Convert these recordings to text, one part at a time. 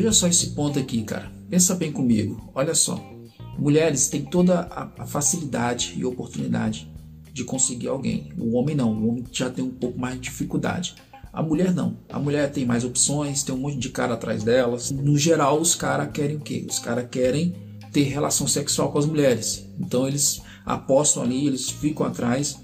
veja só esse ponto aqui, cara. Pensa bem comigo. Olha só. Mulheres têm toda a facilidade e oportunidade de conseguir alguém. O homem não. O homem já tem um pouco mais de dificuldade. A mulher não. A mulher tem mais opções, tem um monte de cara atrás delas. No geral, os caras querem o quê? Os caras querem ter relação sexual com as mulheres. Então eles apostam ali, eles ficam atrás.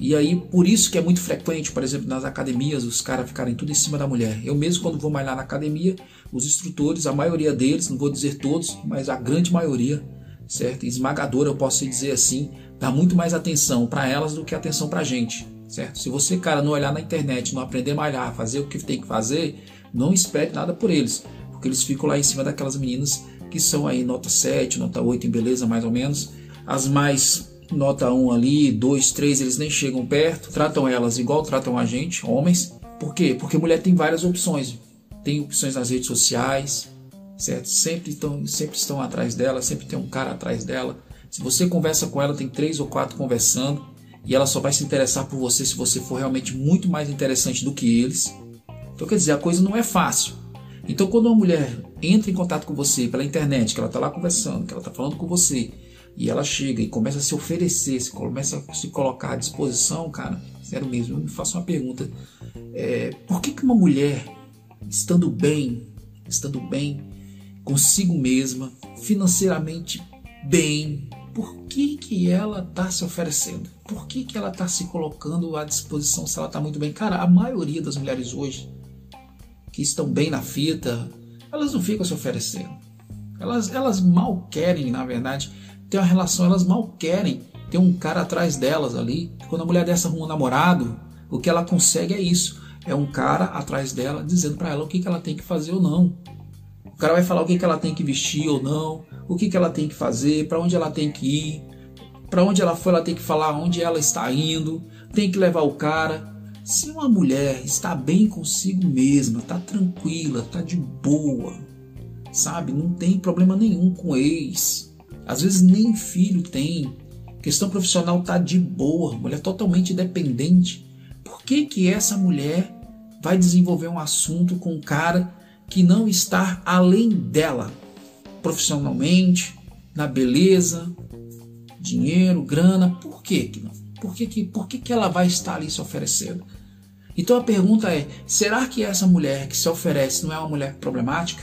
E aí, por isso que é muito frequente, por exemplo, nas academias, os caras ficarem tudo em cima da mulher. Eu mesmo, quando vou malhar na academia, os instrutores, a maioria deles, não vou dizer todos, mas a grande maioria, certo? Esmagadora, eu posso dizer assim, dá muito mais atenção para elas do que atenção para a gente certo? Se você, cara, não olhar na internet, não aprender a malhar, fazer o que tem que fazer, não espere nada por eles, porque eles ficam lá em cima daquelas meninas que são aí nota 7, nota 8 em beleza, mais ou menos. As mais nota 1 ali, 2, 3, eles nem chegam perto, tratam elas igual tratam a gente, homens. Por quê? Porque mulher tem várias opções. Tem opções nas redes sociais, certo? Sempre estão, sempre estão atrás dela, sempre tem um cara atrás dela. Se você conversa com ela, tem três ou quatro conversando e ela só vai se interessar por você se você for realmente muito mais interessante do que eles. Então quer dizer, a coisa não é fácil. Então quando uma mulher entra em contato com você pela internet, que ela está lá conversando, que ela está falando com você, e ela chega e começa a se oferecer, se começa a se colocar à disposição, cara, sério mesmo, eu me faço uma pergunta. É, por que, que uma mulher, estando bem, estando bem consigo mesma, financeiramente bem, por que, que ela está se oferecendo? Por que, que ela está se colocando à disposição se ela está muito bem? Cara, a maioria das mulheres hoje que estão bem na fita, elas não ficam se oferecendo. Elas, elas mal querem, na verdade, ter uma relação, elas mal querem ter um cara atrás delas ali. Quando a mulher dessa arruma um namorado, o que ela consegue é isso: é um cara atrás dela dizendo para ela o que, que ela tem que fazer ou não. O cara vai falar o que, que ela tem que vestir ou não, o que, que ela tem que fazer, para onde ela tem que ir, para onde ela foi, ela tem que falar onde ela está indo, tem que levar o cara. Se uma mulher está bem consigo mesma, está tranquila, está de boa, sabe, não tem problema nenhum com ex, às vezes nem filho tem, questão profissional está de boa, mulher totalmente independente. Por que que essa mulher vai desenvolver um assunto com um cara que não está além dela? profissionalmente, na beleza, dinheiro, grana. Por quê que não? Por que, que, por que, que ela vai estar ali se oferecendo? Então a pergunta é: será que essa mulher que se oferece não é uma mulher problemática?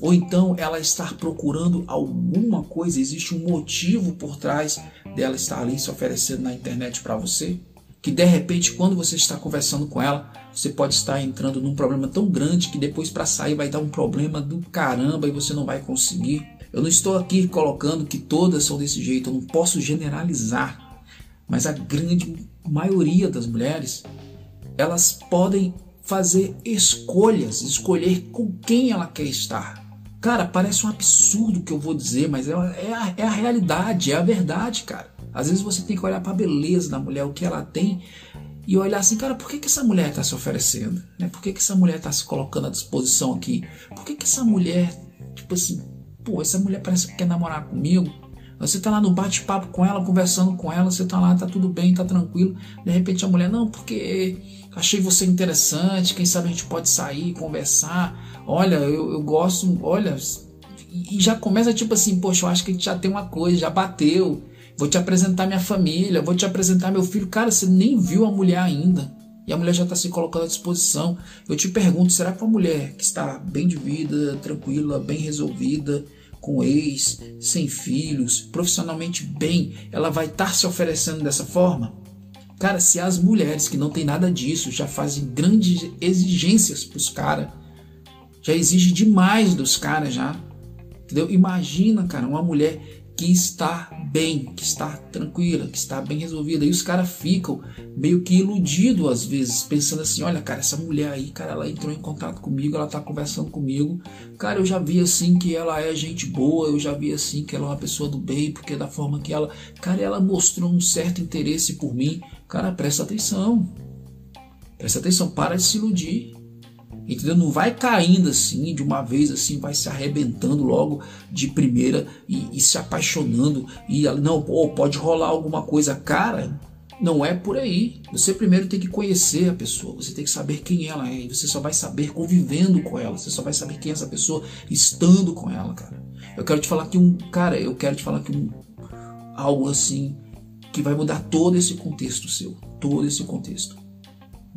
Ou então ela está procurando alguma coisa, existe um motivo por trás dela estar ali se oferecendo na internet para você? Que de repente, quando você está conversando com ela, você pode estar entrando num problema tão grande que depois para sair vai dar um problema do caramba e você não vai conseguir. Eu não estou aqui colocando que todas são desse jeito, eu não posso generalizar, mas a grande maioria das mulheres elas podem fazer escolhas, escolher com quem ela quer estar. Cara, parece um absurdo que eu vou dizer, mas é, é, a, é a realidade, é a verdade, cara. Às vezes você tem que olhar para a beleza da mulher, o que ela tem, e olhar assim, cara, por que, que essa mulher está se oferecendo? Né? Por que, que essa mulher está se colocando à disposição aqui? Por que, que essa mulher, tipo assim, pô, essa mulher parece que quer namorar comigo? Você tá lá no bate-papo com ela, conversando com ela, você tá lá, tá tudo bem, tá tranquilo. De repente a mulher, não, porque achei você interessante, quem sabe a gente pode sair, conversar. Olha, eu, eu gosto, olha. E já começa tipo assim, poxa, eu acho que já tem uma coisa, já bateu vou te apresentar minha família, vou te apresentar meu filho. Cara, você nem viu a mulher ainda. E a mulher já está se colocando à disposição. Eu te pergunto, será que uma mulher que está bem de vida, tranquila, bem resolvida, com ex, sem filhos, profissionalmente bem, ela vai estar tá se oferecendo dessa forma? Cara, se as mulheres que não tem nada disso já fazem grandes exigências para os caras, já exige demais dos caras já, entendeu? Imagina, cara, uma mulher que está bem, que está tranquila, que está bem resolvida. E os caras ficam meio que iludidos às vezes, pensando assim: olha, cara, essa mulher aí, cara, ela entrou em contato comigo, ela tá conversando comigo. Cara, eu já vi assim que ela é gente boa, eu já vi assim que ela é uma pessoa do bem, porque da forma que ela. Cara, ela mostrou um certo interesse por mim. Cara, presta atenção. Presta atenção, para de se iludir. Entendeu? Não vai caindo assim de uma vez assim, vai se arrebentando logo de primeira e, e se apaixonando e não, pô, pode rolar alguma coisa, cara. Não é por aí. Você primeiro tem que conhecer a pessoa, você tem que saber quem ela é, e você só vai saber convivendo com ela, você só vai saber quem é essa pessoa estando com ela, cara. Eu quero te falar que um, cara, eu quero te falar que um algo assim que vai mudar todo esse contexto seu, todo esse contexto.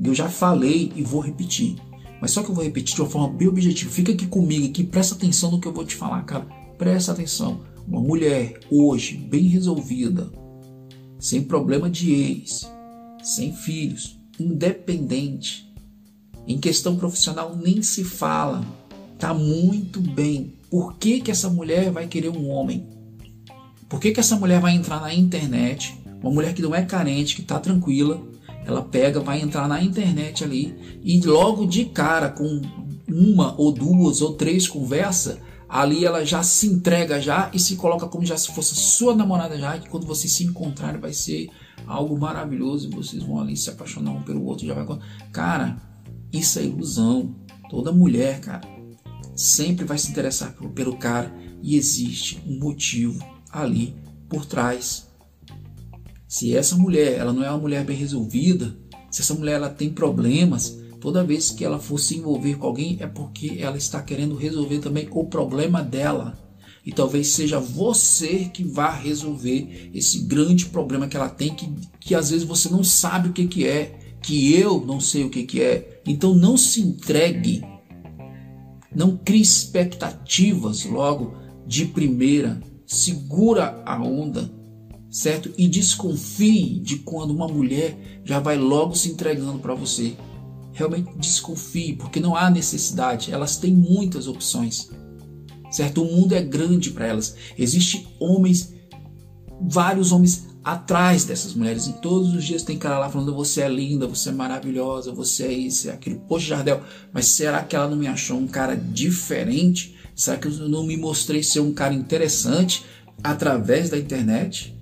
Eu já falei e vou repetir. Mas só que eu vou repetir de uma forma bem objetiva. Fica aqui comigo aqui, presta atenção no que eu vou te falar, cara. Presta atenção. Uma mulher hoje bem resolvida, sem problema de ex, sem filhos, independente, em questão profissional nem se fala, tá muito bem. Por que, que essa mulher vai querer um homem? Por que, que essa mulher vai entrar na internet? Uma mulher que não é carente, que está tranquila, ela pega, vai entrar na internet ali e logo de cara com uma ou duas ou três conversas, ali ela já se entrega já e se coloca como já se fosse sua namorada já, que quando vocês se encontrarem vai ser algo maravilhoso, vocês vão ali se apaixonar um pelo outro, já vai Cara, isso é ilusão. Toda mulher, cara, sempre vai se interessar pelo cara e existe um motivo ali por trás. Se essa mulher, ela não é uma mulher bem resolvida, se essa mulher ela tem problemas, toda vez que ela for se envolver com alguém é porque ela está querendo resolver também o problema dela. E talvez seja você que vá resolver esse grande problema que ela tem, que, que às vezes você não sabe o que, que é, que eu não sei o que, que é. Então não se entregue, não crie expectativas logo de primeira, segura a onda, certo? E desconfie de quando uma mulher já vai logo se entregando para você. Realmente desconfie, porque não há necessidade, elas têm muitas opções. Certo? O mundo é grande para elas. Existem homens, vários homens atrás dessas mulheres. E todos os dias tem cara lá falando: você é linda, você é maravilhosa, você é isso, é aquilo. Poxa, Jardel, mas será que ela não me achou um cara diferente? Será que eu não me mostrei ser um cara interessante através da internet?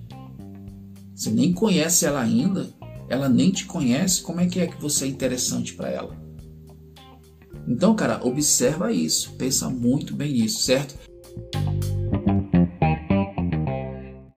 Você nem conhece ela ainda, ela nem te conhece, como é que é que você é interessante para ela? Então, cara, observa isso, pensa muito bem nisso, certo?